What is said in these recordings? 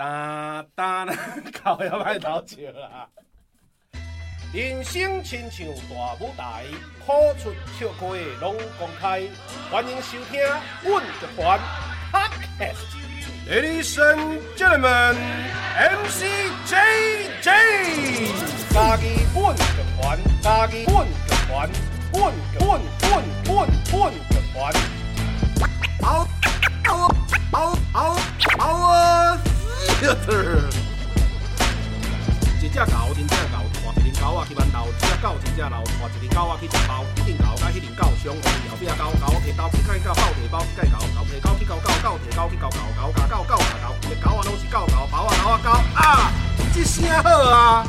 哒哒，靠 要歹偷笑啦！人生亲像大舞台，苦出笑开拢公开，欢迎收听阮乐团 Ladies and gentlemen, MC JJ，家己阮乐团，家己阮乐团，阮阮阮阮阮乐团。嗷嗷嗷嗷嗷啊！一只狗，真正狗，带一只狗仔去馒头，一只狗真正老，带一只狗仔去食包，一只狗甲迄只狗相共，后壁狗狗摕刀去甲狗，狗摕包去甲狗，狗摕狗去咬狗，狗摕刀去咬狗，狗咬狗，狗咬狗，一狗仔拢是狗狗，包啊狗啊狗啊，这声好啊！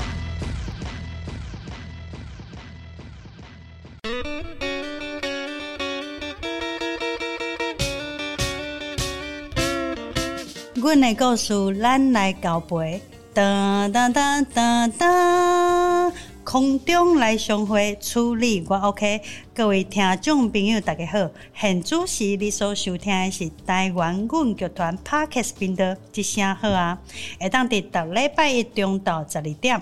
阮的故事，咱来交陪。哒哒哒哒哒，空中来相会，处理我 OK。各位听众朋友，大家好，现主持你所收听的是台湾阮剧团 Podcast 频道，一声好啊！会当伫逐礼拜一中到十二点，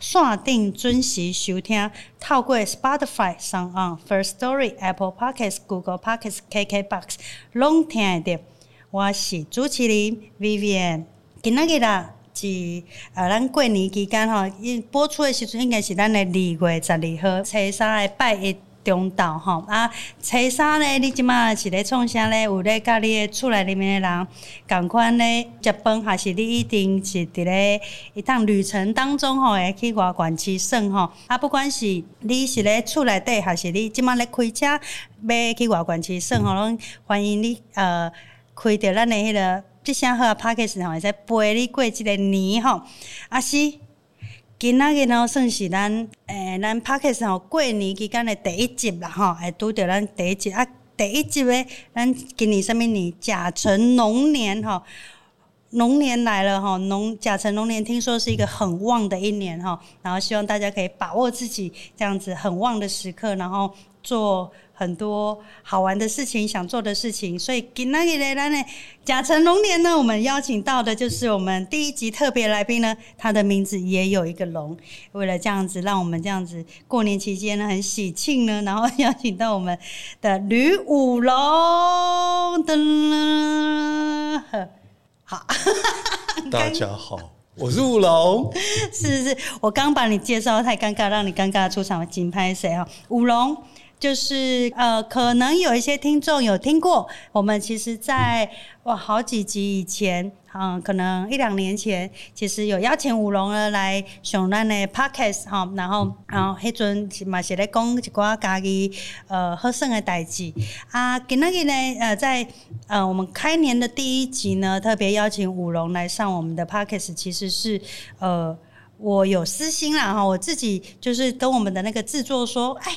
线定准时收听。透过 Spotify、SoundOn、First Story、Apple Podcasts、Google Podcasts、KKBox，拢听得到。我是主持人 Vivian，今仔日啦是呃，咱过年期间吼，伊播出的时阵应该是咱的二月十二号，初三的拜一中昼吼啊，初三呢，你即马是咧创啥咧？有咧甲你的厝内里面的人共款咧食饭，还是你一定是伫咧一趟旅程当中吼，会去外县市耍吼？啊，不管是你是咧厝内底，还是你即马咧开车要去外县市耍吼，拢欢迎你呃。开着咱的迄个吉祥话 Podcast 吼，会使陪你过即个年吼。啊是，今仔日呢算是咱诶、咱帕克斯吼过年期间的第一集啦吼，会拄着咱第一集啊，第一集诶，咱今年什么年？甲辰龙年吼，龙年来了吼，龙甲辰龙年听说是一个很旺的一年吼，然后希望大家可以把握自己这样子很旺的时刻，然后做。很多好玩的事情，想做的事情，所以今天的咱的甲辰龙年呢，我们邀请到的就是我们第一集特别来宾呢，他的名字也有一个龙。为了这样子，让我们这样子过年期间呢很喜庆呢，然后邀请到我们的吕武龙。噔，好，大家好，我是武龙。是是是，我刚把你介绍太尴尬，让你尴尬出场，紧拍谁啊？武龙。就是呃，可能有一些听众有听过，我们其实在哇好几集以前，嗯、可能一两年前，其实有邀请武龙呢来上咱的 podcast 哈，然后然后迄阵嘛是咧讲一寡家己呃好耍的代志啊，今那个呢呃在呃我们开年的第一集呢，特别邀请武龙来上我们的 podcast，其实是呃。我有私心啦哈，我自己就是跟我们的那个制作说，哎，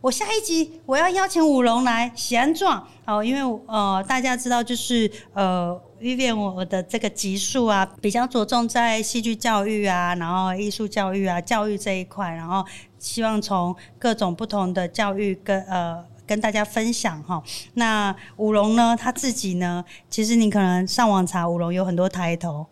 我下一集我要邀请舞龙来喜安壮哦，因为呃大家知道就是呃雨点我的这个集数啊，比较着重在戏剧教育啊，然后艺术教育啊，教育这一块，然后希望从各种不同的教育跟呃跟大家分享哈。那舞龙呢，他自己呢，其实你可能上网查舞龙有很多抬头，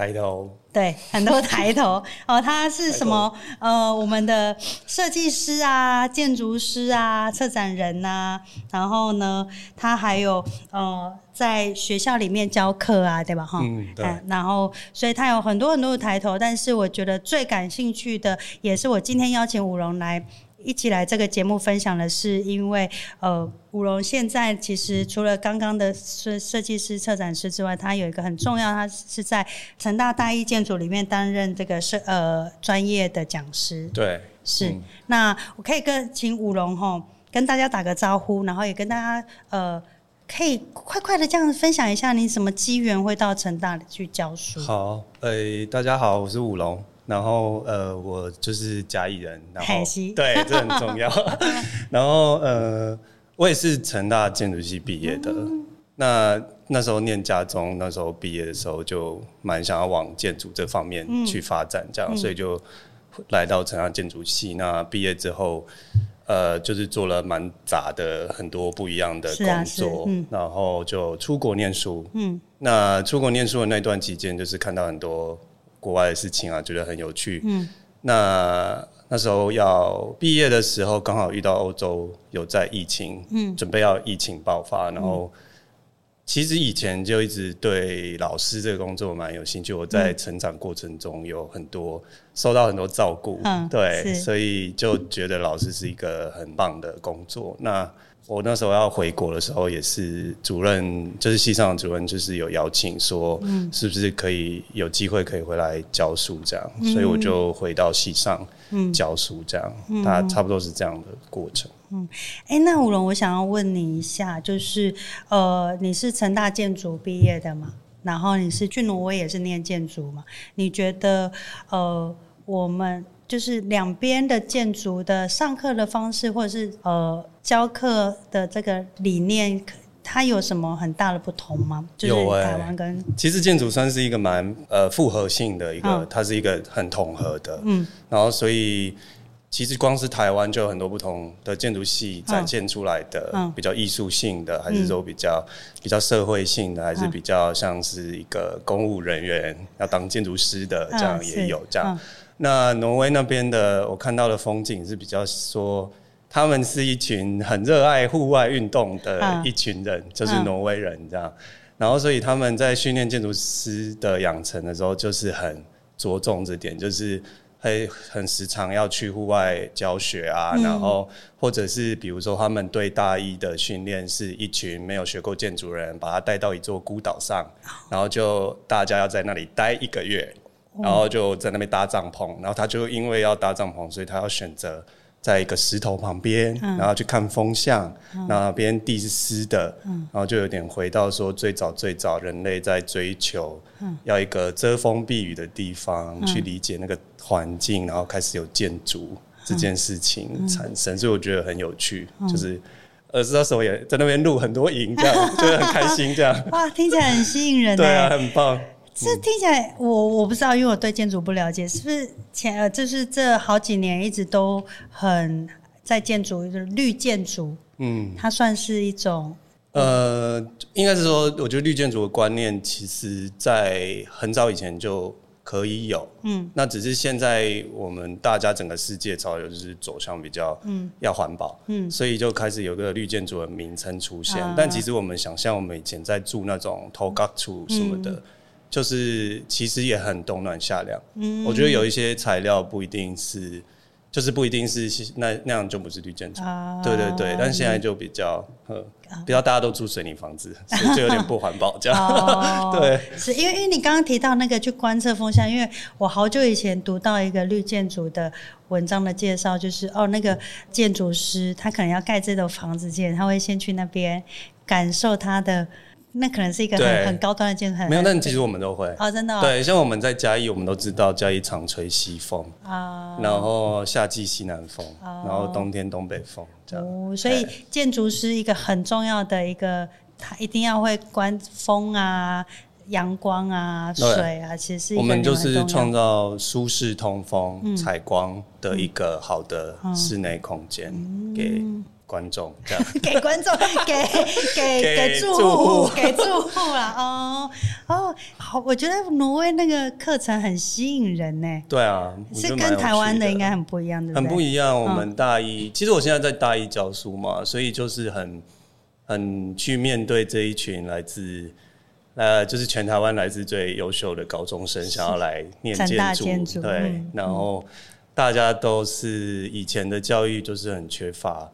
抬头。对，很多抬头 哦，他是什么？呃，我们的设计师啊，建筑师啊，策展人呐、啊，然后呢，他还有呃，在学校里面教课啊，对吧？哈，嗯，对。然后，所以他有很多很多的抬头，但是我觉得最感兴趣的，也是我今天邀请武龙来。一起来这个节目分享的是，因为呃，武龙现在其实除了刚刚的设设计师、策展师之外，他有一个很重要，他是在成大大一建筑里面担任这个设呃专业的讲师。对，是。嗯、那我可以跟请武龙吼跟大家打个招呼，然后也跟大家呃可以快快的这样分享一下，你什么机缘会到成大里去教书？好，呃、欸，大家好，我是武龙。然后呃，我就是嘉义人，然后 对，这很重要。然后呃，我也是成大建筑系毕业的。嗯、那那时候念家中，那时候毕业的时候就蛮想要往建筑这方面去发展，这样，嗯、所以就来到成大建筑系。那毕业之后，呃，就是做了蛮杂的很多不一样的工作，啊嗯、然后就出国念书。嗯，那出国念书的那段期间，就是看到很多国外的事情啊，觉得很有趣。嗯，那那时候要毕业的时候，刚好遇到欧洲有在疫情，嗯，准备要疫情爆发，然后。其实以前就一直对老师这个工作蛮有兴趣。我在成长过程中有很多受到很多照顾，嗯，对，所以就觉得老师是一个很棒的工作。那我那时候要回国的时候，也是主任，就是系上的主任，就是有邀请说，是不是可以有机会可以回来教书这样，所以我就回到系上教书这样，大概差不多是这样的过程。嗯，哎、欸，那武龙，我想要问你一下，就是呃，你是成大建筑毕业的嘛？然后你是去挪威也是念建筑嘛？你觉得呃，我们就是两边的建筑的上课的方式，或者是呃教课的这个理念，它有什么很大的不同吗？就是台湾跟、欸、其实建筑算是一个蛮呃复合性的一个，嗯、它是一个很统合的，嗯，然后所以。其实光是台湾就有很多不同的建筑系展现出来的，比较艺术性的，还是说比较比较社会性的，还是比较像是一个公务人员要当建筑师的这样也有这样。那挪威那边的我看到的风景是比较说，他们是一群很热爱户外运动的一群人，就是挪威人这样。然后所以他们在训练建筑师的养成的时候，就是很着重这点，就是。会很时常要去户外教学啊，嗯、然后或者是比如说他们对大一的训练是一群没有学过建筑人，把他带到一座孤岛上，然后就大家要在那里待一个月，然后就在那边搭帐篷，然后他就因为要搭帐篷，所以他要选择。在一个石头旁边，然后去看风向，那边地是湿的，嗯、然后就有点回到说最早最早人类在追求，要一个遮风避雨的地方，嗯、去理解那个环境，然后开始有建筑这件事情产生，嗯、所以我觉得很有趣，嗯、就是呃，那时候也在那边录很多影，这样 就是很开心，这样。哇，听起来很吸引人，对啊，很棒。这听起来，我我不知道，因为我对建筑不了解，是不是前呃，就是这好几年一直都很在建筑，就是绿建筑，嗯，它算是一种，呃，应该是说，我觉得绿建筑的观念，其实在很早以前就可以有，嗯，那只是现在我们大家整个世界潮流就是走向比较，嗯，要环保，嗯，所以就开始有个绿建筑的名称出现，嗯、但其实我们想象我们以前在住那种头角厝什么的。嗯就是其实也很冬暖夏凉，嗯，我觉得有一些材料不一定是，就是不一定是那那样就不是绿建筑，啊、对对对，但现在就比较，嗯，比较大家都住水泥房子，所以就有点不环保这样，哦、对，是因为因为你刚刚提到那个去观测风向，因为我好久以前读到一个绿建筑的文章的介绍，就是哦那个建筑师他可能要盖这栋房子建，他会先去那边感受他的。那可能是一个很很高端的建筑，没有，但其实我们都会哦，oh, 真的、哦。对，像我们在嘉义，我们都知道嘉义常吹西风啊，oh. 然后夏季西南风，oh. 然后冬天东北风这样。Oh. 所以建筑师一个很重要的一个，他一定要会观风啊、阳光啊、水啊，其实是我们就是创造舒适、通风、采、嗯、光的一个好的室内空间给。观众这样，给观众，给给给住户，给住户啦。哦哦，好，我觉得挪威那个课程很吸引人呢。对啊，是跟台湾的应该很不一样的，很不一样。我们大一，嗯、其实我现在在大一教书嘛，所以就是很很去面对这一群来自呃，就是全台湾来自最优秀的高中生，想要来念建筑，对，嗯、然后大家都是以前的教育就是很缺乏。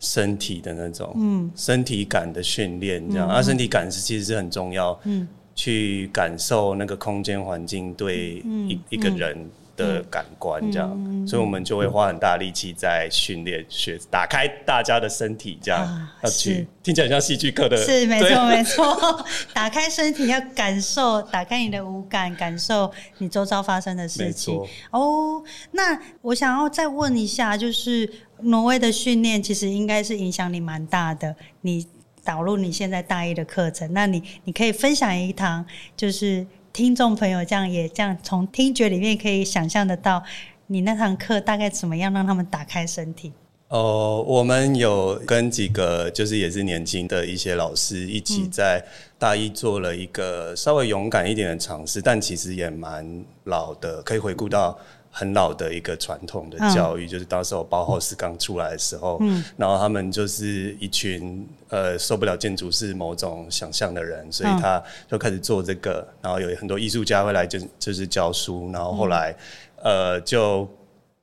身体的那种，嗯，身体感的训练，这样，啊，身体感是其实是很重要，嗯，去感受那个空间环境对一一个人的感官，这样，所以我们就会花很大力气在训练学，打开大家的身体，这样。要去听起来像戏剧课的，是没错没错，打开身体要感受，打开你的五感，感受你周遭发生的事情。哦，那我想要再问一下，就是。挪威的训练其实应该是影响你蛮大的，你导入你现在大一的课程，那你你可以分享一堂，就是听众朋友这样也这样从听觉里面可以想象得到，你那堂课大概怎么样让他们打开身体？哦，我们有跟几个就是也是年轻的一些老师一起在大一做了一个稍微勇敢一点的尝试，但其实也蛮老的，可以回顾到。很老的一个传统的教育，嗯、就是当时我包豪斯刚出来的时候，嗯、然后他们就是一群呃受不了建筑是某种想象的人，所以他就开始做这个，然后有很多艺术家会来就就是教书，然后后来、嗯、呃就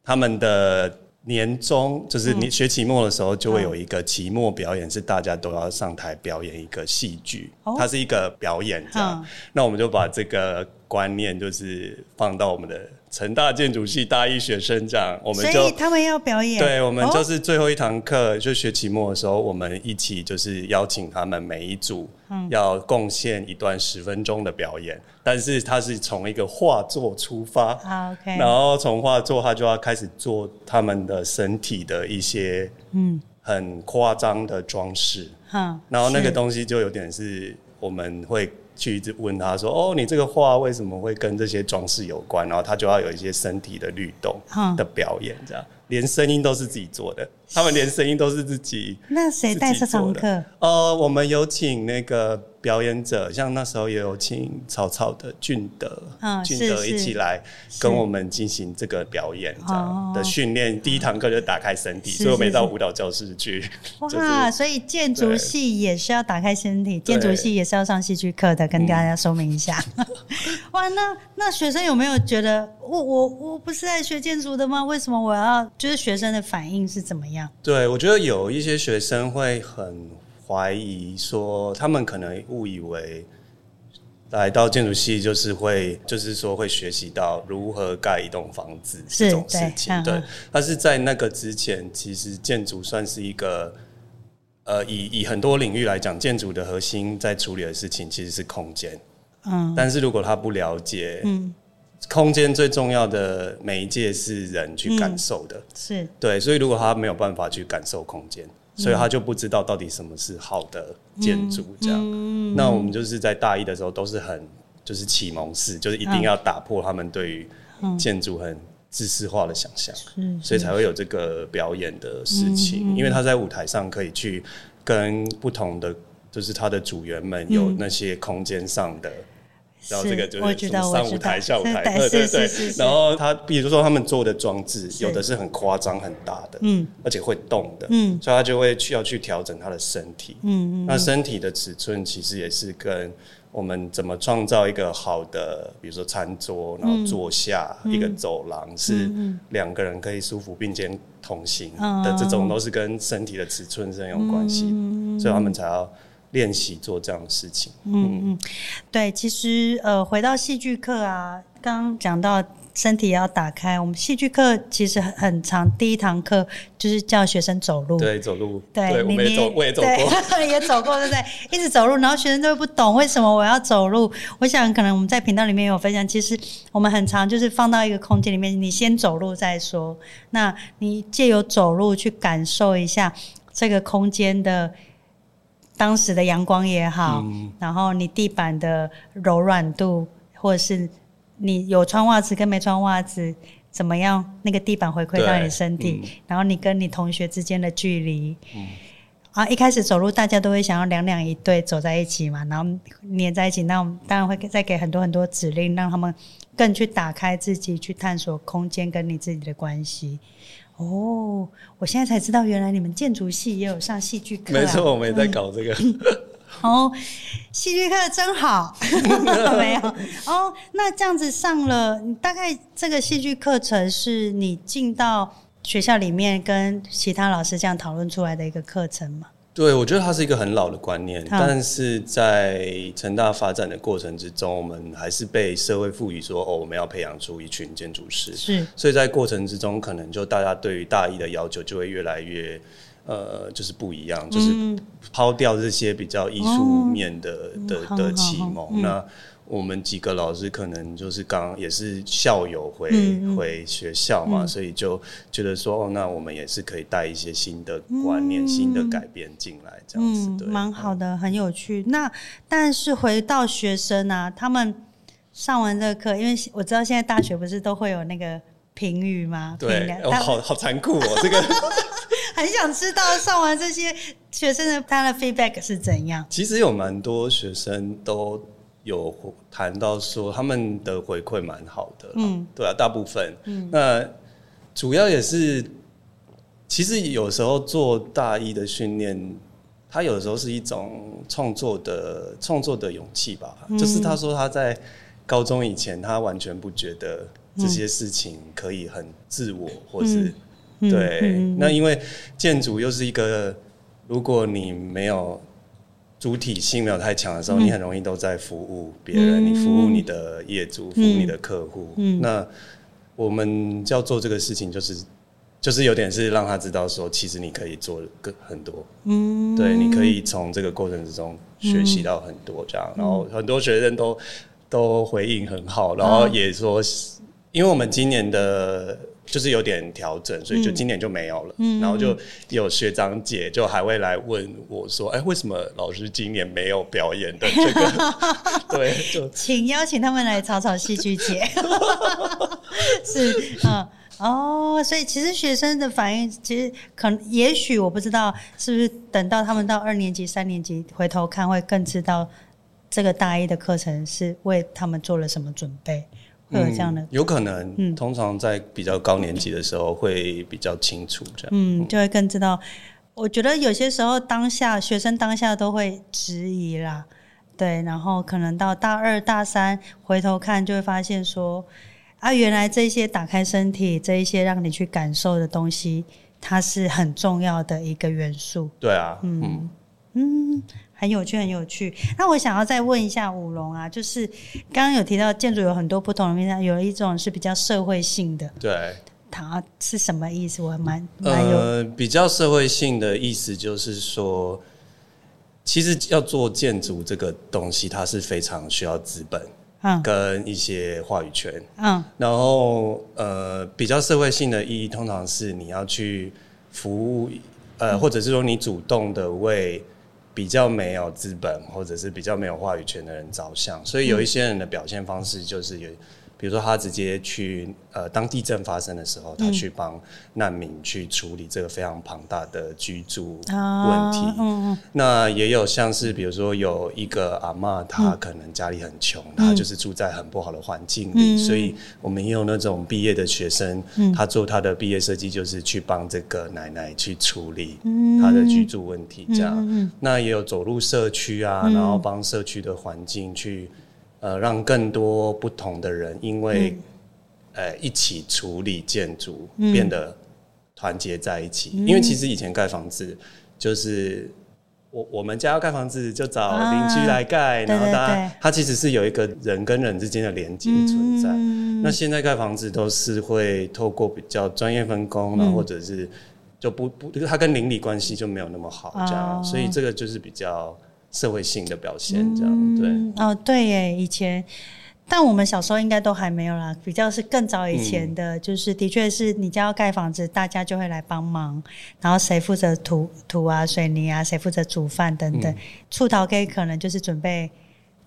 他们的年终就是你学期末的时候就会有一个期末表演，是大家都要上台表演一个戏剧，哦、它是一个表演这样，嗯、那我们就把这个观念就是放到我们的。成大建筑系大一学生这样，我们就他们要表演。对，我们就是最后一堂课，哦、就学期末的时候，我们一起就是邀请他们每一组要贡献一段十分钟的表演，嗯、但是他是从一个画作出发，好然后从画作他就要开始做他们的身体的一些嗯很夸张的装饰，嗯，然后那个东西就有点是我们会。去一直问他说：“哦，你这个画为什么会跟这些装饰有关？”然后他就要有一些身体的律动的表演，这样。连声音都是自己做的，他们连声音都是自己。那谁带这堂课？呃，我们有请那个表演者，像那时候也有请草草的俊德，嗯，俊德一起来跟我们进行这个表演这样的训练。第一堂课就打开身体，所以我没到舞蹈教室去。哇，所以建筑系也是要打开身体，建筑系也是要上戏剧课的，跟大家说明一下。哇，那那学生有没有觉得我我我不是在学建筑的吗？为什么我要？就是学生的反应是怎么样？对，我觉得有一些学生会很怀疑，说他们可能误以为来到建筑系就是会，就是说会学习到如何盖一栋房子这种事情。对，但是在那个之前，其实建筑算是一个，呃，以以很多领域来讲，建筑的核心在处理的事情其实是空间。嗯，但是如果他不了解，嗯。空间最重要的媒介是人去感受的，嗯、是。对，所以如果他没有办法去感受空间，嗯、所以他就不知道到底什么是好的建筑。这样，那我们就是在大一的时候都是很就是启蒙式，就是一定要打破他们对于建筑很知识化的想象，嗯、所以才会有这个表演的事情。嗯、因为他在舞台上可以去跟不同的，就是他的组员们有那些空间上的。然后这个就是上舞台、下舞台，对对对。然后他，比如说他们做的装置，有的是很夸张、很大的，嗯，而且会动的，嗯，所以他就会去要去调整他的身体，嗯嗯。那身体的尺寸其实也是跟我们怎么创造一个好的，比如说餐桌，然后坐下一个走廊，是两个人可以舒服并肩同行的这种，都是跟身体的尺寸是很有关系，所以他们才要。练习做这样的事情。嗯嗯，对，其实呃，回到戏剧课啊，刚刚讲到身体要打开，我们戏剧课其实很很长，第一堂课就是叫学生走路。对，走路。对，对你我也走，我也走过，也走过，对不对？一直走路，然后学生都会不懂为什么我要走路。我想可能我们在频道里面有分享，其实我们很常就是放到一个空间里面，你先走路再说。那你借由走路去感受一下这个空间的。当时的阳光也好，嗯、然后你地板的柔软度，或者是你有穿袜子跟没穿袜子怎么样，那个地板回馈到你身体，嗯、然后你跟你同学之间的距离，嗯、啊，一开始走路大家都会想要两两一对走在一起嘛，然后黏在一起，那我们当然会再给很多很多指令，让他们更去打开自己，去探索空间跟你自己的关系。哦，我现在才知道，原来你们建筑系也有上戏剧课。没错，我们也在搞这个。嗯、哦，戏剧课真好，没有哦。那这样子上了，大概这个戏剧课程是你进到学校里面跟其他老师这样讨论出来的一个课程吗？对，我觉得它是一个很老的观念，但是在成大发展的过程之中，我们还是被社会赋予说，哦，我们要培养出一群建筑师。是，所以在过程之中，可能就大家对于大一的要求就会越来越，呃，就是不一样，就是抛掉这些比较艺术面的、哦、的的启蒙。嗯、那我们几个老师可能就是刚也是校友回、嗯、回学校嘛，嗯、所以就觉得说哦，那我们也是可以带一些新的观念、嗯、新的改变进来，这样子对，蛮好的，很有趣。那但是回到学生啊，他们上完这个课，因为我知道现在大学不是都会有那个评语吗？对，哦、好好残酷哦，这个。很想知道上完这些学生的他的 feedback 是怎样。其实有蛮多学生都有谈到说，他们的回馈蛮好的。嗯，对啊，大部分。嗯，那主要也是，其实有时候做大一的训练，他有时候是一种创作的创作的勇气吧。嗯，就是他说他在高中以前，他完全不觉得这些事情可以很自我，或是。嗯对，那因为建筑又是一个，如果你没有主体性没有太强的时候，嗯、你很容易都在服务别人，嗯、你服务你的业主，服务你的客户。嗯、那我们要做这个事情，就是就是有点是让他知道说，其实你可以做更很多。嗯，对，你可以从这个过程之中学习到很多这样。嗯、然后很多学生都都回应很好，然后也说，因为我们今年的。就是有点调整，所以就今年就没有了。嗯、然后就有学长姐就还会来问我说：“哎、欸，为什么老师今年没有表演的这个？” 对，就 请邀请他们来草草戏剧节。是，嗯，哦，所以其实学生的反应，其实可能，也许我不知道，是不是等到他们到二年级、三年级回头看，会更知道这个大一的课程是为他们做了什么准备。会有这样的、嗯，有可能。嗯，通常在比较高年级的时候会比较清楚，这样。嗯，就会更知道。我觉得有些时候当下学生当下都会质疑啦，对，然后可能到大二大三回头看，就会发现说，啊，原来这些打开身体，这一些让你去感受的东西，它是很重要的一个元素。对啊，嗯嗯。嗯很有趣，很有趣。那我想要再问一下武龙啊，就是刚刚有提到建筑有很多不同的面向，有一种是比较社会性的。对，它是什么意思？我还蛮蛮有呃，比较社会性的意思就是说，其实要做建筑这个东西，它是非常需要资本，嗯，跟一些话语权，嗯，然后呃，比较社会性的意义，通常是你要去服务，呃，嗯、或者是说你主动的为。比较没有资本，或者是比较没有话语权的人着想，所以有一些人的表现方式就是有。比如说，他直接去呃，当地震发生的时候，他去帮难民去处理这个非常庞大的居住问题。嗯，那也有像是，比如说有一个阿嬷，她可能家里很穷，她就是住在很不好的环境里，所以我们也有那种毕业的学生，他做他的毕业设计，就是去帮这个奶奶去处理她的居住问题。这样，那也有走入社区啊，然后帮社区的环境去。呃，让更多不同的人因为，嗯呃、一起处理建筑，变得团结在一起。嗯、因为其实以前盖房子，就是我我们家要盖房子，就找邻居来盖，啊、然后大家它其实是有一个人跟人之间的连接存在。嗯、那现在盖房子都是会透过比较专业分工，然后或者是就不不，就是它跟邻里关系就没有那么好，这样，哦、所以这个就是比较。社会性的表现，这样对、嗯、哦，对耶，以前，但我们小时候应该都还没有啦，比较是更早以前的，嗯、就是的确是你家要盖房子，大家就会来帮忙，然后谁负责土土啊、水泥啊，谁负责煮饭等等，出头家可能就是准备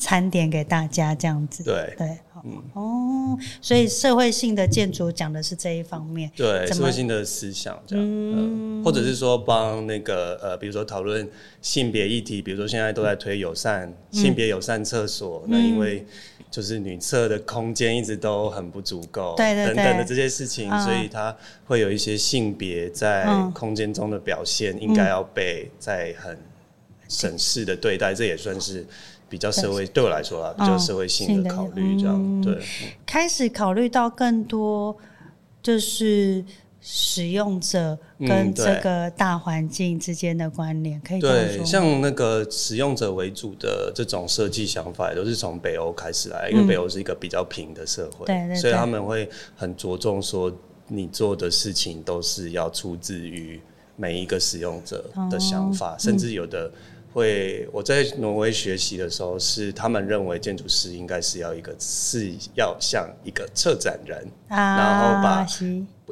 餐点给大家这样子，对。对。嗯。哦，所以社会性的建筑讲的是这一方面，对社会性的思想这样，嗯，或者是说帮那个呃，比如说讨论性别议题，比如说现在都在推友善性别友善厕所，那因为就是女厕的空间一直都很不足够，对对等等的这些事情，所以它会有一些性别在空间中的表现，应该要被在很审视的对待，这也算是。比较社会对。我来说啊，比较社会性的考虑这样对，开始考虑到更多就是使用者跟这个大环境之间的关联，可以对，像那个使用者为主的这种设计想法，都是从北欧开始来，因为北欧是一个比较平的社会，对，所以他们会很着重说，你做的事情都是要出自于每一个使用者的想法，甚至有的。会，我在挪威学习的时候，是他们认为建筑师应该是要一个，是要像一个策展人，啊、然后把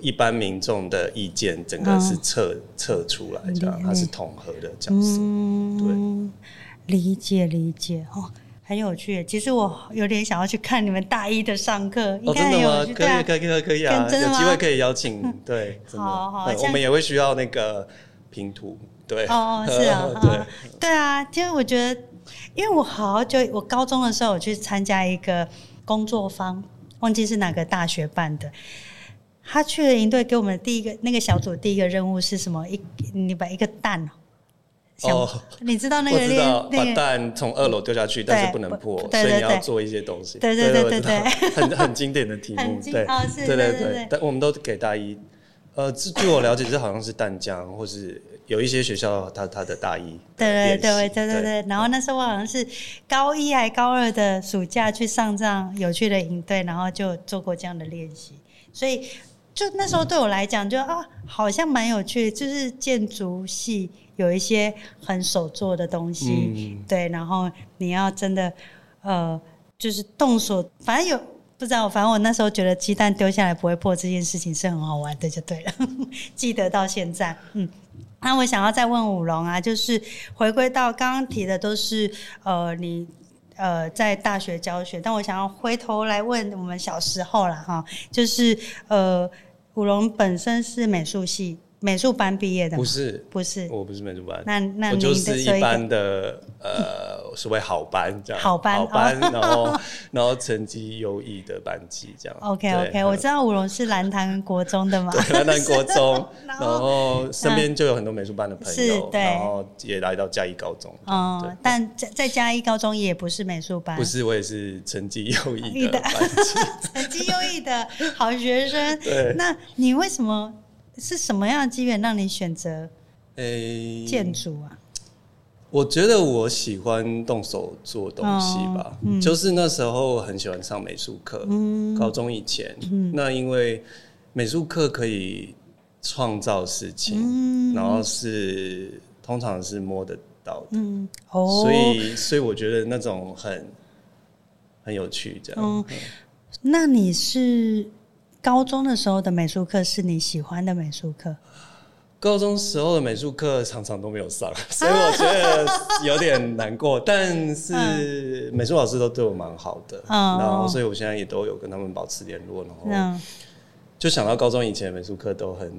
一般民众的意见整个是测测、嗯、出来，这样他是统合的角色。嗯、对，理解理解哦，很有趣。其实我有点想要去看你们大一的上课，哦，真的吗？可以可以可以可以啊，有机会可以邀请。对，好好，我们也会需要那个。拼图。对，哦，是啊，对，对啊，其实我觉得，因为我好久，我高中的时候我去参加一个工作坊，忘记是哪个大学办的。他去了营队，给我们的第一个那个小组第一个任务是什么？一你把一个蛋哦，你知道那个知道把蛋从二楼丢下去，但是不能破，所以你要做一些东西。对对对对对，很很经典的题目，对，对对对，但我们都给大一。呃，据我了解，这好像是淡江，或是有一些学校他他的大一。对对对对对对。然后那时候我好像是高一还高二的暑假去上这样有趣的营队，然后就做过这样的练习，所以就那时候对我来讲，就啊，好像蛮有趣，就是建筑系有一些很手做的东西，嗯、对，然后你要真的呃，就是动手，反正有。不知道，反正我那时候觉得鸡蛋丢下来不会破这件事情是很好玩的，就对了。记得到现在，嗯。那我想要再问武龙啊，就是回归到刚刚提的都是呃你呃在大学教学，但我想要回头来问我们小时候了哈，就是呃武龙本身是美术系。美术班毕业的？不是，不是，我不是美术班。那那我就是一般的呃，所谓好班这样。好班，好班，然后 然后成绩优异的班级这样。OK OK，我知道五龙是兰潭国中的嘛。对，兰潭国中，然后身边就有很多美术班的朋友，然后也来到嘉义高中。哦，但在在嘉义高中也不是美术班。不是，我也是成绩优异的班级，成绩优异的好学生。对，那你为什么？是什么样的机缘让你选择诶建筑啊？我觉得我喜欢动手做东西吧，哦嗯、就是那时候很喜欢上美术课，嗯、高中以前，嗯、那因为美术课可以创造事情，嗯、然后是通常是摸得到的，嗯。哦、所以所以我觉得那种很很有趣，这样。那你是？高中的时候的美术课是你喜欢的美术课？高中时候的美术课常常都没有上，所以我觉得有点难过。但是美术老师都对我蛮好的，然后所以我现在也都有跟他们保持联络。然后就想到高中以前的美术课都很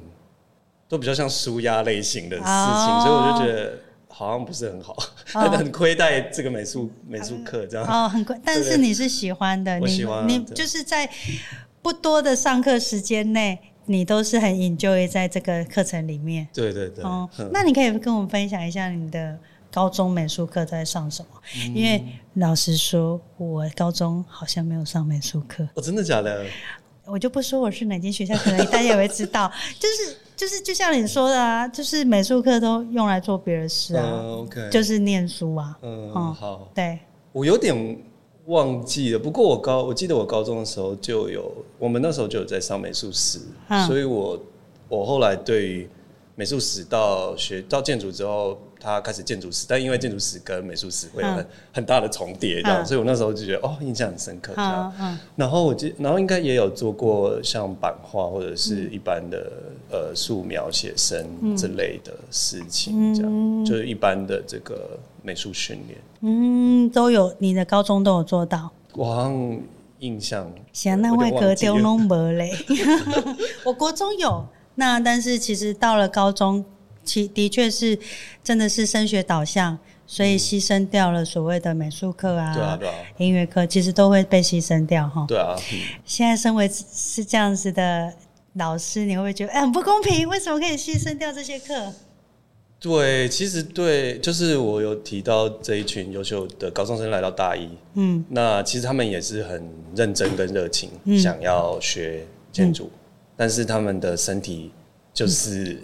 都比较像舒压类型的事情，所以我就觉得好像不是很好，很亏待这个美术美术课这样。哦，很亏，但是你是喜欢的，你喜欢，你就是在。不多的上课时间内，你都是很 enjoy 在这个课程里面。对对对。哦，那你可以跟我们分享一下你的高中美术课在上什么？嗯、因为老实说，我高中好像没有上美术课。哦，真的假的？我就不说我是哪间学校，可能大家也会知道。就是就是，就像你说的啊，就是美术课都用来做别的事啊。嗯、OK。就是念书啊。嗯，嗯好。对。我有点。忘记了，不过我高我记得我高中的时候就有，我们那时候就有在上美术史，嗯、所以我我后来对于美术史到学到建筑之后，他开始建筑史，但因为建筑史跟美术史会有很、嗯、很大的重叠，这样，嗯、所以我那时候就觉得哦，印象很深刻，这样。嗯、然后我记，然后应该也有做过像版画或者是一般的、嗯、呃素描写生之类的事情，这样，嗯、就是一般的这个美术训练。嗯，都有，你的高中都有做到。我好像印象，行那外格丢拢没嘞。我国中有，那但是其实到了高中，其的确是真的是升学导向，所以牺牲掉了所谓的美术课啊，对啊，对啊，音乐课其实都会被牺牲掉哈。对啊。现在身为是这样子的老师，你会不会觉得哎很不公平？为什么可以牺牲掉这些课？对，其实对，就是我有提到这一群优秀的高中生来到大一，嗯，那其实他们也是很认真跟热情，嗯、想要学建筑，嗯、但是他们的身体就是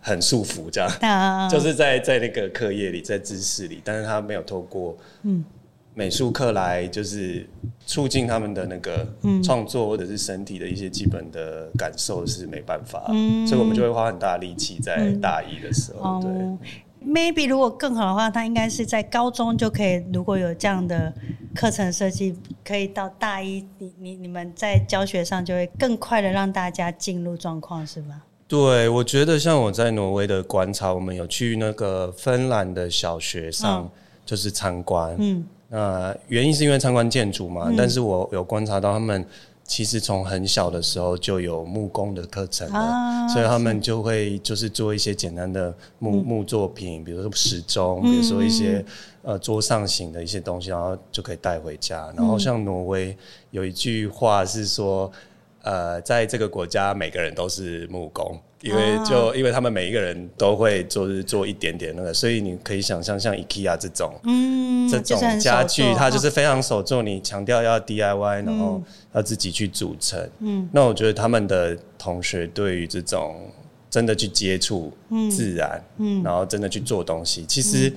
很束缚，这样，嗯、就是在在那个课业里，在知识里，但是他没有透过，嗯。美术课来就是促进他们的那个创作或者是身体的一些基本的感受是没办法，嗯、所以我们就会花很大力气在大一的时候。对、嗯、，maybe 如果更好的话，他应该是在高中就可以，如果有这样的课程设计，可以到大一，你你你们在教学上就会更快的让大家进入状况，是吗？对，我觉得像我在挪威的观察，我们有去那个芬兰的小学上就是参观，嗯。嗯那原因是因为参观建筑嘛，嗯、但是我有观察到他们其实从很小的时候就有木工的课程了，啊、所以他们就会就是做一些简单的木、嗯、木作品，比如说时钟，比如说一些、嗯、呃桌上型的一些东西，然后就可以带回家。然后像挪威有一句话是说，呃，在这个国家每个人都是木工。因为就因为他们每一个人都会做做一点点那个，所以你可以想象像 IKEA 这种，嗯，这种家具，它就是非常手做。你强调要 DIY，然后要自己去组成。嗯，那我觉得他们的同学对于这种真的去接触自然，嗯，然后真的去做东西，其实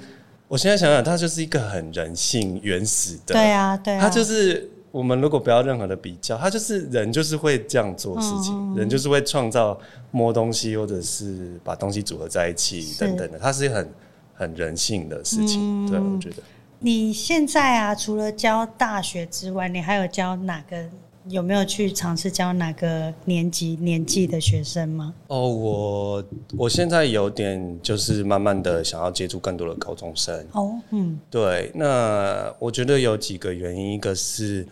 我现在想想，它就是一个很人性原始的，对啊，对啊，它就是。我们如果不要任何的比较，他就是人，就是会这样做事情，嗯、人就是会创造摸东西，或者是把东西组合在一起等等的，它是很很人性的事情。嗯、对，我觉得。你现在啊，除了教大学之外，你还有教哪个？有没有去尝试教哪个年级年纪的学生吗？哦，我我现在有点就是慢慢的想要接触更多的高中生。哦，嗯，对，那我觉得有几个原因，一个是。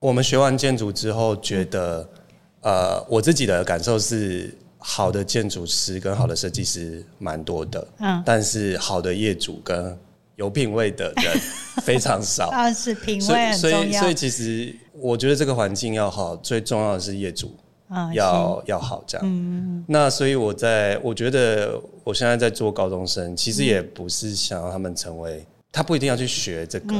我们学完建筑之后，觉得，呃，我自己的感受是，好的建筑师跟好的设计师蛮多的，嗯，但是好的业主跟有品味的人非常少，啊，是品味很重要。所以，所以其实我觉得这个环境要好，最重要的是业主要要好，这样。嗯，那所以我在，我觉得我现在在做高中生，其实也不是想让他们成为，他不一定要去学这个。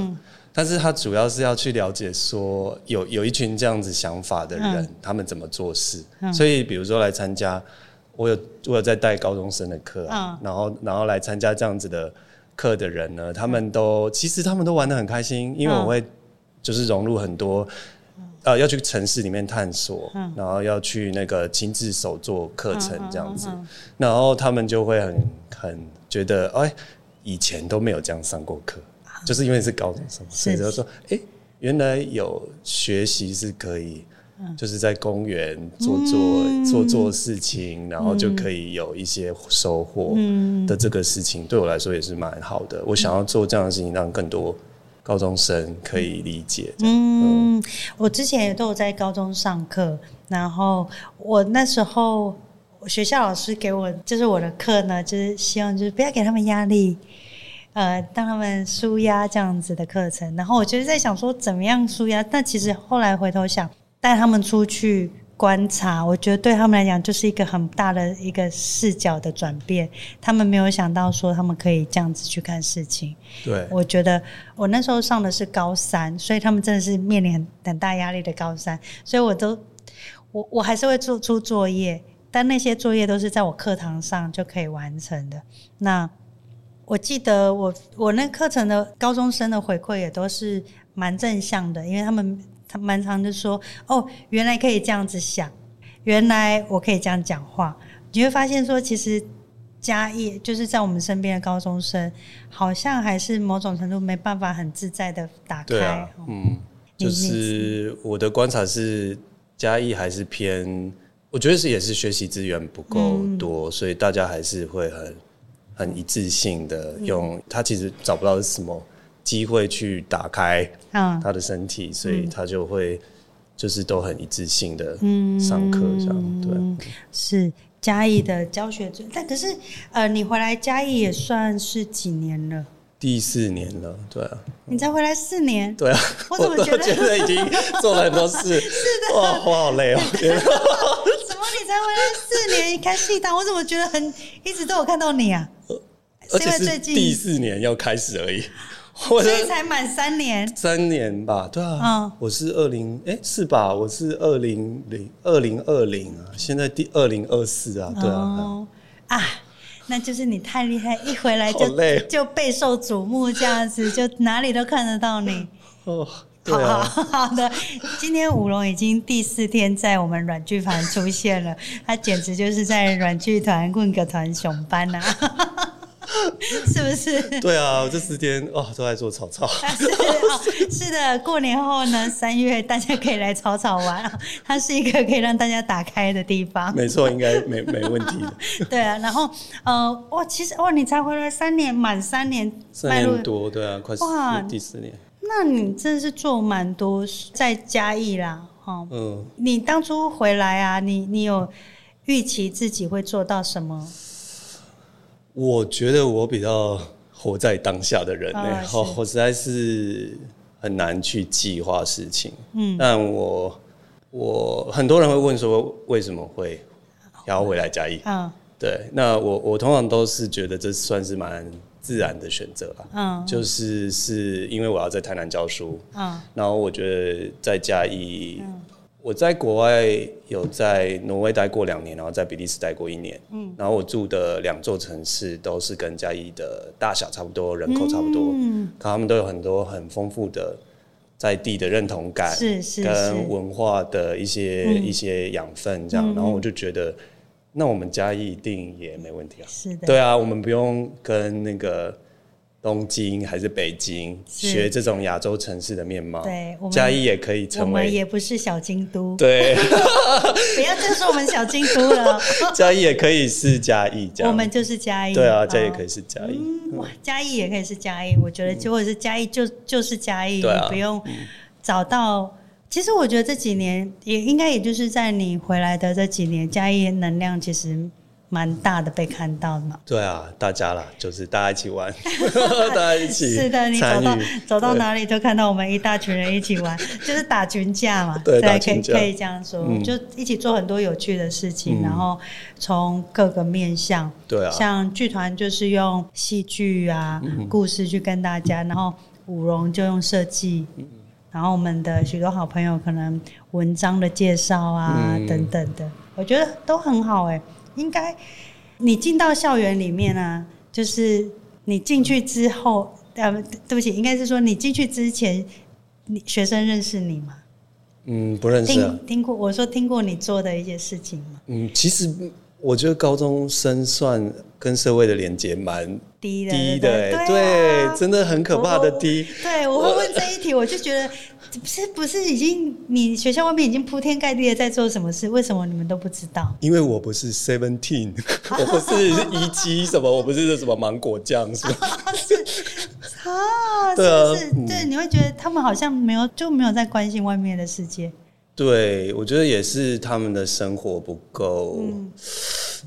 但是他主要是要去了解说有有一群这样子想法的人，嗯、他们怎么做事。嗯、所以比如说来参加，我有我有在带高中生的课啊，嗯、然后然后来参加这样子的课的人呢，他们都其实他们都玩的很开心，因为我会就是融入很多，呃，要去城市里面探索，嗯、然后要去那个亲自手做课程这样子，然后他们就会很很觉得，哎，以前都没有这样上过课。就是因为是高中生，所以就说，哎、欸，原来有学习是可以，就是在公园做做做做事情，然后就可以有一些收获的这个事情，对我来说也是蛮好的。我想要做这样的事情，让更多高中生可以理解。嗯，我之前也都有在高中上课，然后我那时候学校老师给我就是我的课呢，就是希望就是不要给他们压力。呃，当他们舒压这样子的课程，然后我就是在想说，怎么样舒压？但其实后来回头想，带他们出去观察，我觉得对他们来讲就是一个很大的一个视角的转变。他们没有想到说，他们可以这样子去看事情。对，我觉得我那时候上的是高三，所以他们真的是面临很很大压力的高三，所以我都我我还是会做出作业，但那些作业都是在我课堂上就可以完成的。那。我记得我我那课程的高中生的回馈也都是蛮正向的，因为他们他蛮常就说哦，原来可以这样子想，原来我可以这样讲话。你会发现说，其实嘉义就是在我们身边的高中生，好像还是某种程度没办法很自在的打开。对啊，嗯，就是我的观察是嘉义还是偏，我觉得是也是学习资源不够多，嗯，所以大家还是会很。很一致性的用，他其实找不到什么机会去打开他的身体，所以他就会就是都很一致性的上课这样。对，是嘉义的教学，但可是呃，你回来嘉义也算是几年了？第四年了，对啊。你才回来四年？对啊。我怎么觉得，觉得已经做了很多事？是的。哇，我好累哦。你才回来四年开戏档，我怎么觉得很一直都有看到你啊？而且是第四年要开始而已，所以才满三年，三年吧？对啊，嗯、我是二零哎是吧？我是二零零二零二零啊，现在第二零二四啊，对啊，哦、啊，那就是你太厉害，一回来就累。就备受瞩目，这样子就哪里都看得到你。哦。对啊、好好的，今天舞龙已经第四天在我们软剧团出现了，他简直就是在软剧团混个团熊班啊，是不是？对啊，我这四天哦都在做草草。是，哦、是的，过年后呢，三月大家可以来草草玩，它是一个可以让大家打开的地方。没错，应该没没问题的。对啊，然后呃，哇，其实哇，你才回来三年，满三年，三年多，对啊，快哇第四年。那你真的是做蛮多在嘉义啦，哈。嗯，你当初回来啊，你你有预期自己会做到什么？我觉得我比较活在当下的人呢、欸，好、哦，我实在是很难去计划事情。嗯，但我我很多人会问说，为什么会要回来嘉义？嗯，对，那我我通常都是觉得这算是蛮。自然的选择吧，嗯，就是是因为我要在台南教书，嗯，然后我觉得在嘉义，嗯，我在国外有在挪威待过两年，然后在比利时待过一年，嗯，然后我住的两座城市都是跟嘉义的大小差不多，人口差不多，嗯，可他们都有很多很丰富的在地的认同感，是是，跟文化的一些一些养分，这样，然后我就觉得。那我们嘉义一定也没问题啊！是的，对啊，我们不用跟那个东京还是北京学这种亚洲城市的面貌。对，嘉义也可以成为，我们也不是小京都。对，不要再说我们小京都了。嘉义也可以是嘉义，我们就是嘉义。对啊，嘉义也可以是嘉义。哇，嘉义也可以是嘉义，我觉得就或者是嘉义就就是嘉义，你不用找到。其实我觉得这几年也应该，也就是在你回来的这几年，嘉义能量其实蛮大的，被看到的嘛。对啊，大家啦，就是大家一起玩，大家一起。是的，你走到走到哪里都看到我们一大群人一起玩，就是打群架嘛。对，可以可以这样说，嗯、就一起做很多有趣的事情，嗯、然后从各个面向，对啊，像剧团就是用戏剧啊、嗯、故事去跟大家，然后舞龙就用设计。嗯然后我们的许多好朋友可能文章的介绍啊、嗯、等等的，我觉得都很好哎。应该你进到校园里面啊，就是你进去之后，呃，对不起，应该是说你进去之前，你学生认识你吗？嗯，不认识、啊。听听过我说听过你做的一些事情吗？嗯，其实。我觉得高中生算跟社会的连接蛮低的，低的、欸，对，真的很可怕的低。对，我会问这一题，我就觉得，不是不是已经你学校外面已经铺天盖地的在做什么事，为什么你们都不知道？因为我不是 Seventeen，我不是一期什么，我不是什么芒果酱，是吧？是啊，是不是？对，你会觉得他们好像没有就没有在关心外面的世界。对，我觉得也是他们的生活不够，嗯、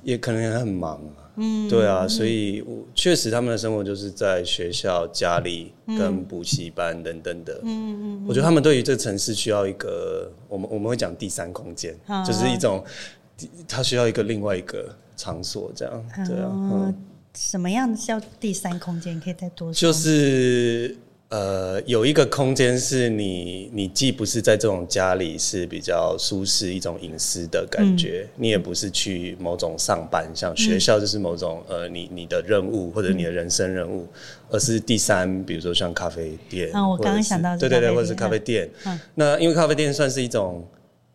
也可能也很忙啊。嗯，对啊，所以确实他们的生活就是在学校、家里跟补习班等等的。嗯嗯，我觉得他们对于这个城市需要一个，我们我们会讲第三空间，嗯、就是一种，他需要一个另外一个场所这样。对啊，嗯，什么样叫第三空间？可以再多说？就是。呃，有一个空间是你，你既不是在这种家里是比较舒适一种隐私的感觉，嗯、你也不是去某种上班，像学校就是某种、嗯、呃，你你的任务或者你的人生任务，嗯、而是第三，比如说像咖啡店。啊，我刚刚想到，对对对，或者是咖啡店。嗯、那因为咖啡店算是一种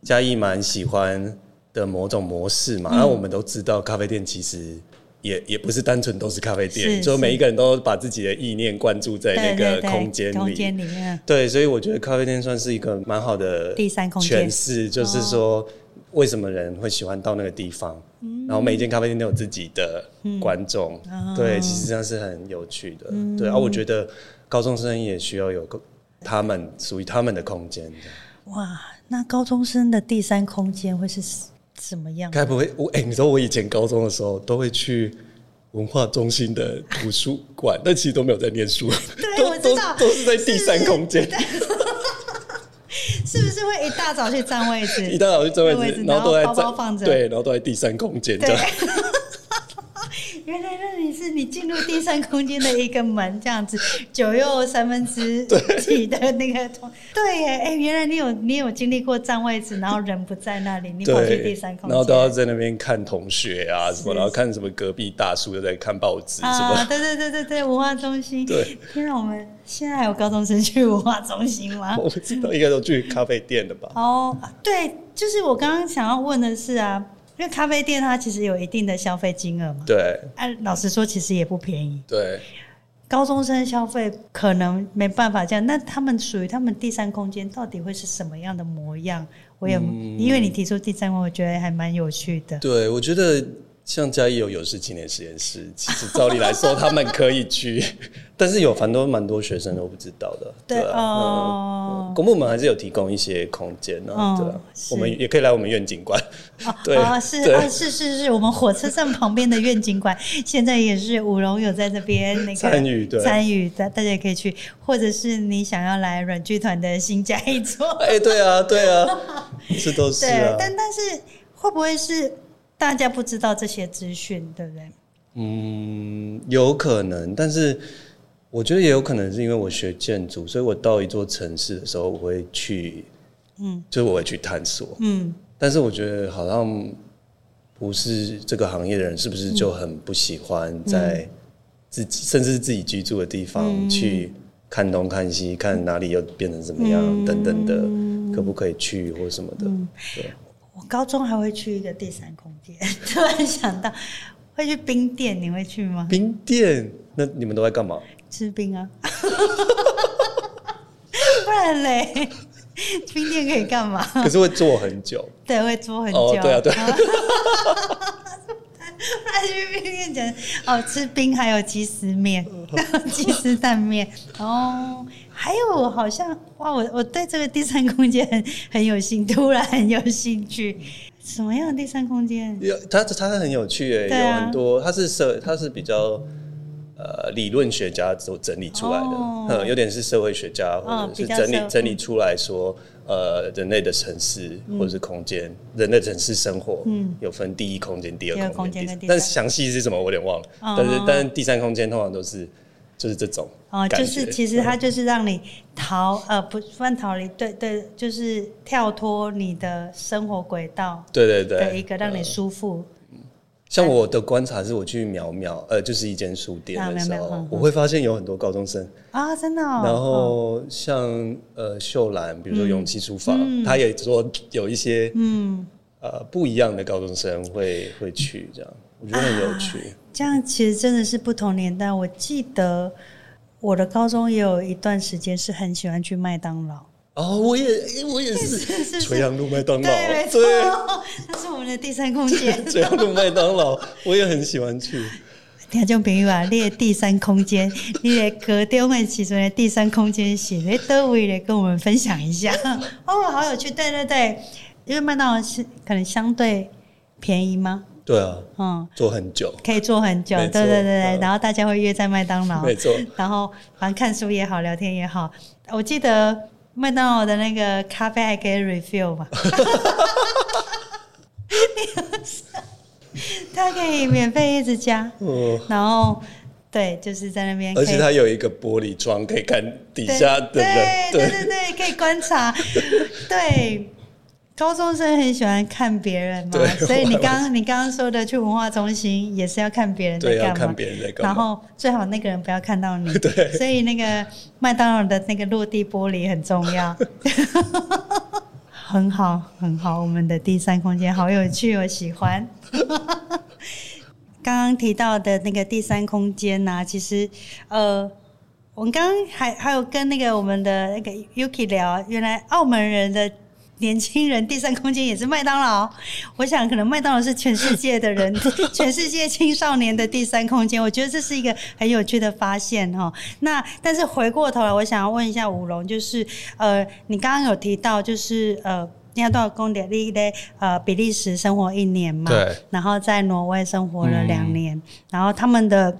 嘉义蛮喜欢的某种模式嘛，那、嗯、我们都知道咖啡店其实。也也不是单纯都是咖啡店，就每一个人都把自己的意念灌注在那个空间里。空间里面，对，所以我觉得咖啡店算是一个蛮好的第三空间，诠释就是说为什么人会喜欢到那个地方。然后每一间咖啡店都有自己的观众，对，其实这样是很有趣的。对，而我觉得高中生也需要有个他们属于他们的空间。哇，那高中生的第三空间会是？怎么样？该不会我哎、欸，你知道我以前高中的时候都会去文化中心的图书馆，但其实都没有在念书。对，我知道都，都是在第三空间。是不是会一大早去占位置？一大早去占位置，位置然后都在包包放着，对，然后都在第三空间这样。原来那里是你进入第三空间的一个门，这样子，九又三分之几的那个对耶，哎、欸，原来你有你有经历过占位置，然后人不在那里，你跑去第三空间，然后都要在那边看同学啊什么，然后看什么隔壁大叔又在看报纸什么，对对对对对，文化中心。对，天啊，我们现在还有高中生去文化中心吗？我不知道，应该都去咖啡店的吧？哦，对，就是我刚刚想要问的是啊。因为咖啡店它其实有一定的消费金额嘛，对，按、啊，老实说其实也不便宜，对，高中生消费可能没办法这样，那他们属于他们第三空间到底会是什么样的模样？我也、嗯、因为你提出第三空，我觉得还蛮有趣的。对，我觉得像嘉义有有事青年实验室，其实照理来说他们可以去，但是有很多蛮多学生都不知道的。对啊，哦、嗯，公部门还是有提供一些空间呢、啊。哦、对啊，我们也可以来我们院景馆。对啊，是啊，是是是，我们火车站旁边的愿景馆，现在也是五荣有在这边那个参与，参与，大大家也可以去，或者是你想要来软剧团的新家一座。哎、欸，对啊，对啊，这都是、啊。对，但但是会不会是？大家不知道这些资讯，对不对？嗯，有可能，但是我觉得也有可能是因为我学建筑，所以我到一座城市的时候，我会去，嗯，就是我会去探索，嗯。但是我觉得好像不是这个行业的人，是不是就很不喜欢在自己、嗯、甚至是自己居住的地方去看东看西，看哪里又变成怎么样、嗯、等等的，可不可以去或什么的？嗯、对。我高中还会去一个第三空间，突然想到会去冰店，你会去吗？冰店？那你们都在干嘛？吃冰啊！不然嘞，冰店可以干嘛？可是会坐很久。对，会坐很久。哦，对啊，对。他 去冰店讲哦，吃冰还有鸡丝面、鸡丝蛋面哦。还有，好像哇，我我对这个第三空间很很有兴，突然很有兴趣。什么样的第三空间？有，它它很有趣诶，啊、有很多，它是设，它是比较呃理论学家都整理出来的，哦、嗯，有点是社会学家或者是整理、哦、整理出来说，呃，人类的城市或者是空间，嗯、人类城市生活，嗯，有分第一空间、第二空间，但是详细是什么我有点忘了。哦、但是但是第三空间通常都是。就是这种哦，就是其实它就是让你逃呃不算逃离，对对，就是跳脱你的生活轨道，对对对，的一个让你舒服。像我的观察是，我去苗苗呃，就是一间书店的时候，我会发现有很多高中生啊，真的。然后像呃秀兰，比如说勇气书房，他也说有一些嗯呃不一样的高中生会会去这样。我觉得很有趣，啊，这样其实真的是不同年代。我记得我的高中也有一段时间是很喜欢去麦当劳。哦，我也，我也是。垂杨路麦当劳，对，那是我们的第三空间。垂杨路麦当劳，我也很喜欢去。听众朋友啊，你的第三空间，你的高中的其中的第三空间是在哪位来跟我们分享一下？哦，好有趣，对对对，因为麦当劳是可能相对便宜吗？对啊，嗯，坐很久，可以坐很久，错对对对对，嗯、然后大家会约在麦当劳，没错，然后反正看书也好，聊天也好，我记得麦当劳的那个咖啡还可以 refill 吗，它可以免费一直加，嗯、然后对，就是在那边，而且它有一个玻璃窗可以看底下的人，对对对对，可以观察，对。高中生很喜欢看别人嘛，所以你刚你刚刚说的去文化中心也是要看别人在干嘛，看别人在干嘛，然后最好那个人不要看到你，对，所以那个麦当劳的那个落地玻璃很重要，很好很好，我们的第三空间好有趣，我喜欢。刚刚提到的那个第三空间呢、啊，其实呃，我们刚刚还还有跟那个我们的那个 Yuki 聊，原来澳门人的。年轻人第三空间也是麦当劳，我想可能麦当劳是全世界的人，全世界青少年的第三空间。我觉得这是一个很有趣的发现哈。那但是回过头来，我想要问一下武龙，就是呃，你刚刚有提到就是呃，你要多少公里？你在呃比利时生活一年嘛？对。然后在挪威生活了两年，嗯、然后他们的。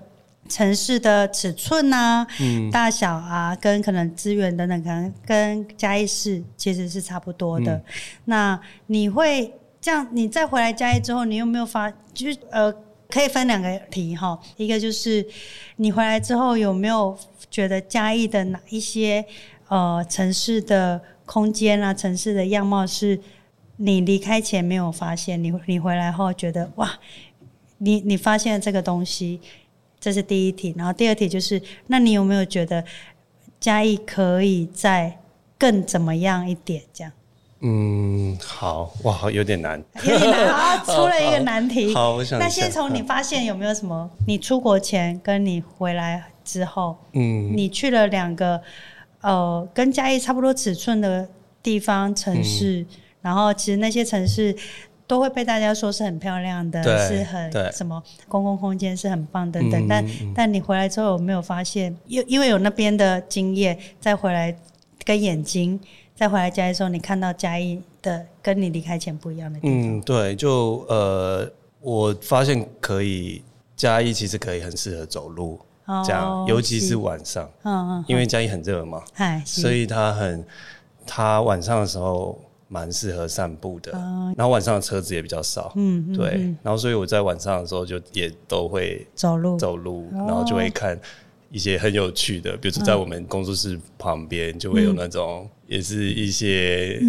城市的尺寸啊，嗯、大小啊，跟可能资源等等，可能跟嘉义市其实是差不多的。嗯、那你会这样？你再回来嘉义之后，你有没有发？就是呃，可以分两个题哈。一个就是你回来之后有没有觉得嘉义的哪一些呃城市的空间啊，城市的样貌是你离开前没有发现？你你回来后觉得哇，你你发现了这个东西。这是第一题，然后第二题就是，那你有没有觉得嘉义可以再更怎么样一点？这样？嗯，好哇，有点难，有点难啊，出了一个难题。好，我想。那先从你发现有没有什么？你出国前跟你回来之后，嗯，你去了两个呃跟嘉义差不多尺寸的地方城市，嗯、然后其实那些城市都会被大家说是很漂亮的，是很什么公共空间是很棒等等。嗯、但但你回来之后有没有发现，因因为有那边的经验，再回来跟眼睛，再回来嘉义的时候，你看到嘉义的跟你离开前不一样的地方。嗯，对，就呃，我发现可以嘉义其实可以很适合走路，哦、这样，尤其是晚上，嗯嗯，因为嘉义很热嘛，嗯、所以他很，他晚上的时候。蛮适合散步的，然后晚上的车子也比较少，嗯，对，然后所以我在晚上的时候就也都会走路走路，然后就会看一些很有趣的，比如说在我们工作室旁边就会有那种也是一些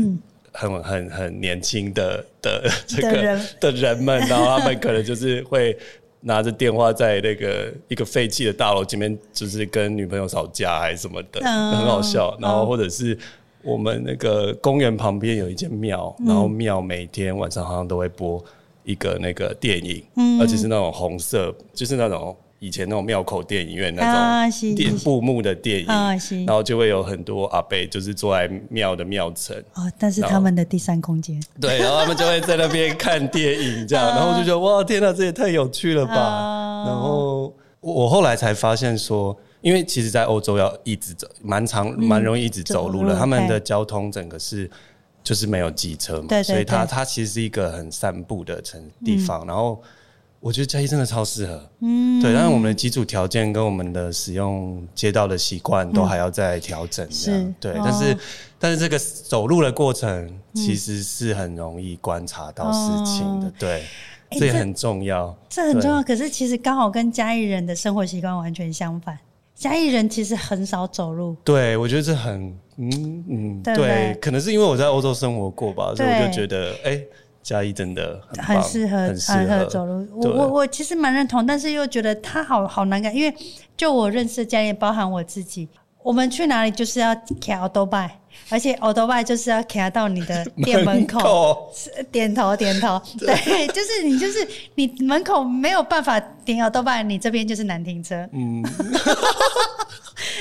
很很很年轻的的这个的人们，然后他们可能就是会拿着电话在那个一个废弃的大楼前面，就是跟女朋友吵架还是什么的，很好笑，然后或者是。我们那个公园旁边有一间庙，然后庙每天晚上好像都会播一个那个电影，嗯、而且是那种红色，就是那种以前那种庙口电影院那种电布幕的电影，啊、然后就会有很多阿伯就是坐在庙的庙城，哦，但是他们的第三空间，对，然后他们就会在那边看电影这样，然后我就觉得哇，天哪，这也太有趣了吧！啊、然后我后来才发现说。因为其实，在欧洲要一直走，蛮长，蛮容易一直走路的。他们的交通整个是就是没有机车嘛，所以它它其实是一个很散步的城地方。然后我觉得嘉义真的超适合，嗯，对。但是我们的基础条件跟我们的使用街道的习惯都还要再调整，这样对。但是但是这个走路的过程其实是很容易观察到事情的，对，这也很重要，这很重要。可是其实刚好跟嘉义人的生活习惯完全相反。嘉义人其实很少走路，对，我觉得这很，嗯嗯，对，对，可能是因为我在欧洲生活过吧，所以我就觉得，哎、欸，嘉义真的很很适合，很适合。走路。我我我其实蛮认同，但是又觉得他好好难改，因为就我认识的嘉义，包含我自己。我们去哪里就是要骑欧多拜，而且欧多拜就是要卡到你的 店门口，点头点头，对，对，就是你就是你门口没有办法点欧多拜，你这边就是难停车。嗯，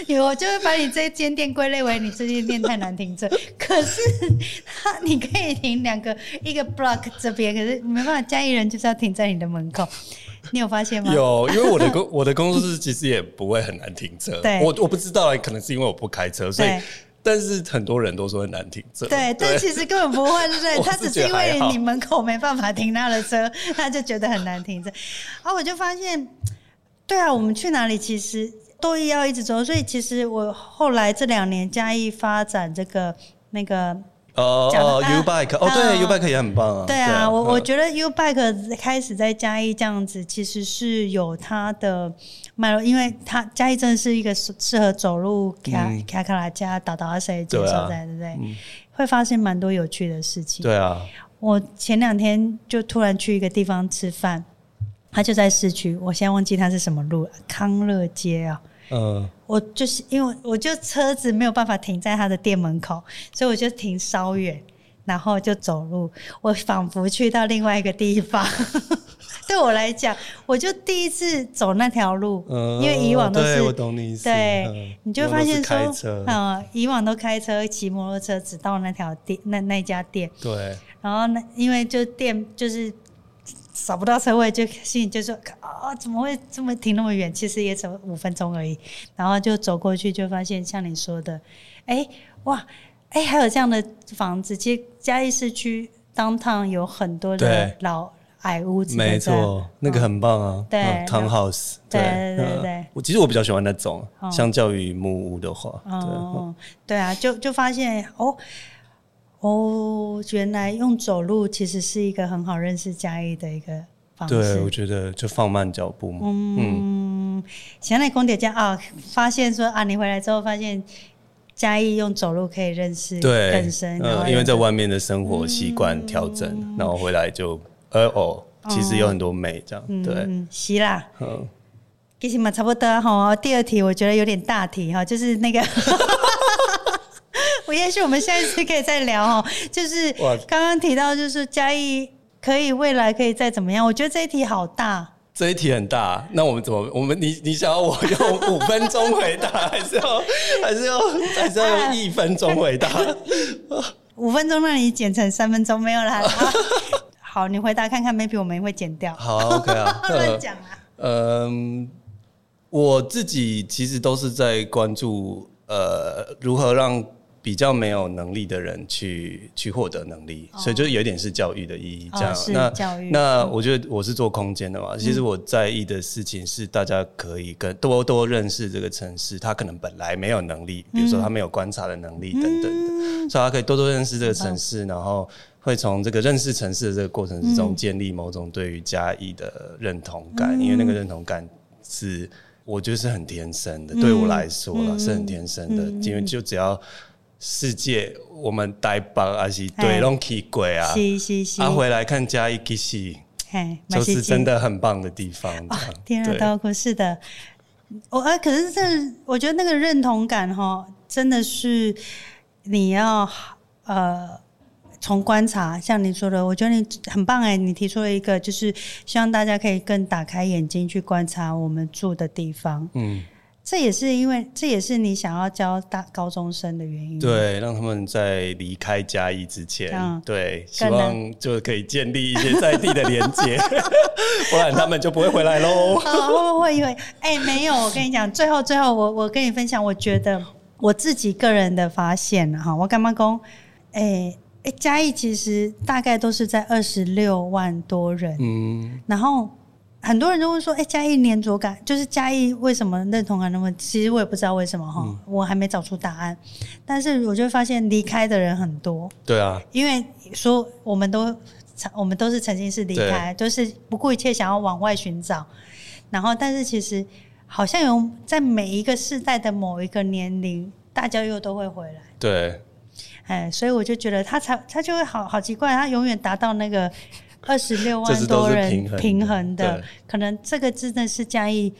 我就会把你这间店归类为你这间店太难停车。可是他你可以停两个，一个 block 这边，可是没办法，嘉义人就是要停在你的门口。你有发现吗？有，因为我的工我的工作室其实也不会很难停车。对，我我不知道，可能是因为我不开车，所以，但是很多人都说很难停车。对，但其实根本不会，对不对？他只是因为你门口没办法停他的车，他就觉得很难停车。然后我就发现，对啊，我们去哪里其实都要一直走，所以其实我后来这两年嘉义发展这个那个。哦哦，U Bike，哦对，U Bike 也很棒啊。对啊，我我觉得 U Bike 开始在嘉义这样子，其实是有它的脉络，因为它嘉义真的是一个适合走路卡卡卡拉加打打谁接受在，对不对？会发现蛮多有趣的事情。对啊，我前两天就突然去一个地方吃饭，它就在市区，我现在忘记它是什么路，康乐街啊。嗯，我就是因为我就车子没有办法停在他的店门口，所以我就停稍远，然后就走路。我仿佛去到另外一个地方。对我来讲，我就第一次走那条路，嗯、因为以往都是，我懂你意思。对，嗯、你就发现说，嗯，以往都开车、骑摩托车，只到那条店、那那家店。对。然后那因为就店就是。找不到车位，就心里就说啊、哦，怎么会这么停那么远？其实也走五分钟而已，然后就走过去，就发现像你说的，哎、欸，哇，哎、欸，还有这样的房子。其实嘉义市区 downtown 有很多的老矮屋子，没错，那个很棒啊。对，townhouse。对对对对，我其实我比较喜欢那种，相较于木屋的话，哦，对啊，就就发现哦。哦，原来用走路其实是一个很好认识嘉义的一个方式。对，我觉得就放慢脚步嘛。嗯，现在公爹家啊，发现说啊，你回来之后发现嘉义用走路可以认识更深。因为在外面的生活习惯调整，嗯，然后回来就呃哦，其实有很多美这样。嗯，对，是啦。嗯，其实嘛差不多哈。第二题我觉得有点大题哈，就是那个。我也许我们下一次可以再聊哦，就是刚刚提到，就是嘉义可以未来可以再怎么样？我觉得这一题好大，这一题很大。那我们怎么？我们你你想要我 用五分钟回答，还是要还是要还是要用一分钟回答？五分钟让你剪成三分钟没有啦。好，你回答看看，maybe 我们会剪掉。好，OK 啊，乱讲啊。嗯，我自己其实都是在关注呃如何让。比较没有能力的人去去获得能力，哦、所以就有点是教育的意义。这样，哦、那教育。那我觉得我是做空间的嘛，嗯、其实我在意的事情是大家可以跟多多认识这个城市。他可能本来没有能力，比如说他没有观察的能力等等的，嗯、所以他可以多多认识这个城市，嗯、然后会从这个认识城市的这个过程之中建立某种对于嘉义的认同感，嗯、因为那个认同感是我觉得是很天生的，嗯、对我来说啦、嗯、是很天生的，嗯、因为就只要。世界，我们台北还是对拢去过啊，是是是，啊回来看嘉义其实，就是真的很棒的地方。哦、天啊，刀哥是的，我啊，可是这我觉得那个认同感哈，真的是你要呃从观察，像你说的，我觉得你很棒哎，你提出了一个，就是希望大家可以更打开眼睛去观察我们住的地方，嗯。这也是因为，这也是你想要教大高中生的原因。对，让他们在离开嘉义之前，嗯、对，希望就可以建立一些在地的连接，不然他们就不会回来喽。会会会，哎、欸，没有，我跟你讲，最后最后，我我跟你分享，我觉得我自己个人的发现哈，我干嘛讲？哎、欸、哎，嘉义其实大概都是在二十六万多人，嗯，然后。很多人都会说：“哎、欸，嘉义黏着感，就是嘉义为什么认同感那么？其实我也不知道为什么哈，嗯、我还没找出答案。但是我就会发现离开的人很多。对啊，因为说我们都我们都是曾经是离开，都是不顾一切想要往外寻找。然后，但是其实好像有在每一个世代的某一个年龄，大家又都会回来。对，哎，所以我就觉得他才他就会好好奇怪，他永远达到那个。”二十六万多人平衡的，可能这个真的是嘉义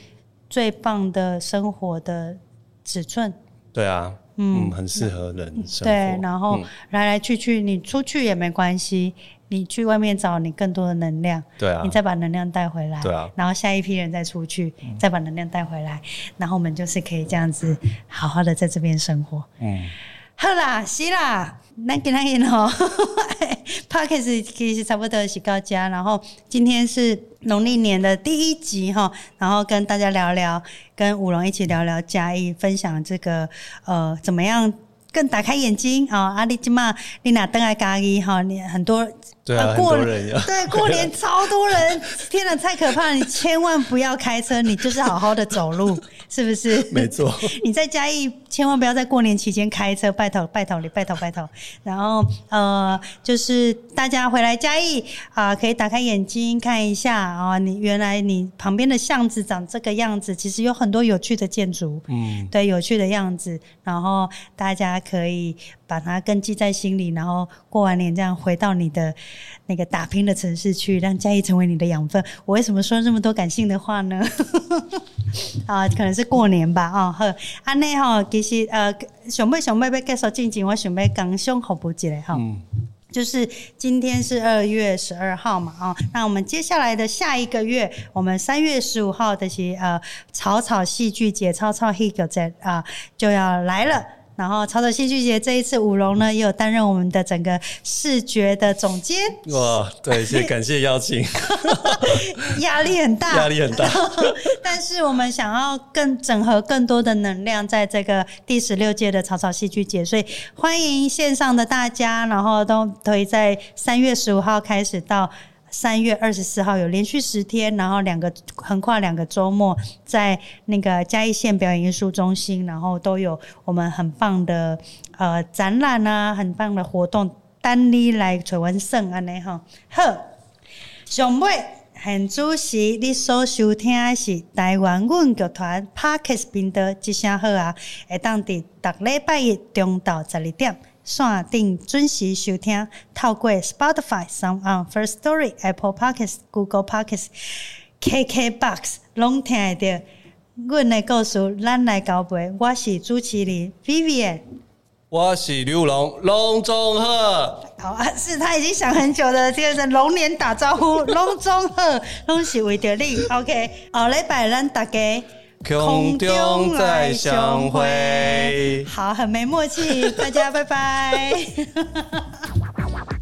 最棒的生活的尺寸。对啊，嗯，很适合人生。对，然后来来去去，你出去也没关系，你去外面找你更多的能量。对啊，你再把能量带回来。对啊，然后下一批人再出去，再把能量带回来，然后我们就是可以这样子好好的在这边生活。嗯。好啦，是啦，那给那个吼 p o d c a s 其实差不多是到家，然后今天是农历年的第一集哈，然后跟大家聊聊，跟武龙一起聊聊嘉义，分享这个呃怎么样更打开眼睛啊，阿里吉嘛，你哪登来嘉义哈，你很多。对啊，过年对过年超多人，天哪，太可怕了！你千万不要开车，你就是好好的走路，是不是？没错。你在嘉义，千万不要在过年期间开车，拜托拜托你，拜托拜托。然后呃，就是大家回来嘉义啊，可以打开眼睛看一下啊，你原来你旁边的巷子长这个样子，其实有很多有趣的建筑，嗯，对，有趣的样子。然后大家可以把它根记在心里，然后过完年这样回到你的。那个打拼的城市去，让嘉义成为你的养分。我为什么说这么多感性的话呢？啊，可能是过年吧。啊，好，安内哈，其实呃，想要想要要介绍静静，我想要刚胸口补起来哈。嗯。就是今天是二月十二号嘛，啊，那我们接下来的下一个月，我们三月十五号的些呃草草戏剧节，草草戏剧节啊就要来了。然后草草戏剧节这一次，舞龙呢也有担任我们的整个视觉的总监。哇，对，谢感谢邀请，压力很大，压力很大。但是我们想要更整合更多的能量，在这个第十六届的草草戏剧节，所以欢迎线上的大家，然后都可以在三月十五号开始到。三月二十四号有连续十天，然后两个横跨两个周末，在那个嘉义县表演艺术中心，然后都有我们很棒的呃展览啊，很棒的活动，等你来找阮耍安尼吼。好，上尾很主席，你所收听的是台湾阮剧团 Podcast 频道，一声好啊，会当伫逐礼拜一中昼十二点。线顶准时收听，透过 Spotify、SoundOn、First Story、Apple Podcasts、Google Podcasts、KKBox，拢听得到。阮的故事，咱来交陪。我是主持人 Vivian，我是刘龙，龙中鹤。好啊，是他已经想很久的，这个龙年打招呼，龙中鹤，拢是为着你。OK，后礼拜咱大家。空中再相会。好，很没默契，大家拜拜。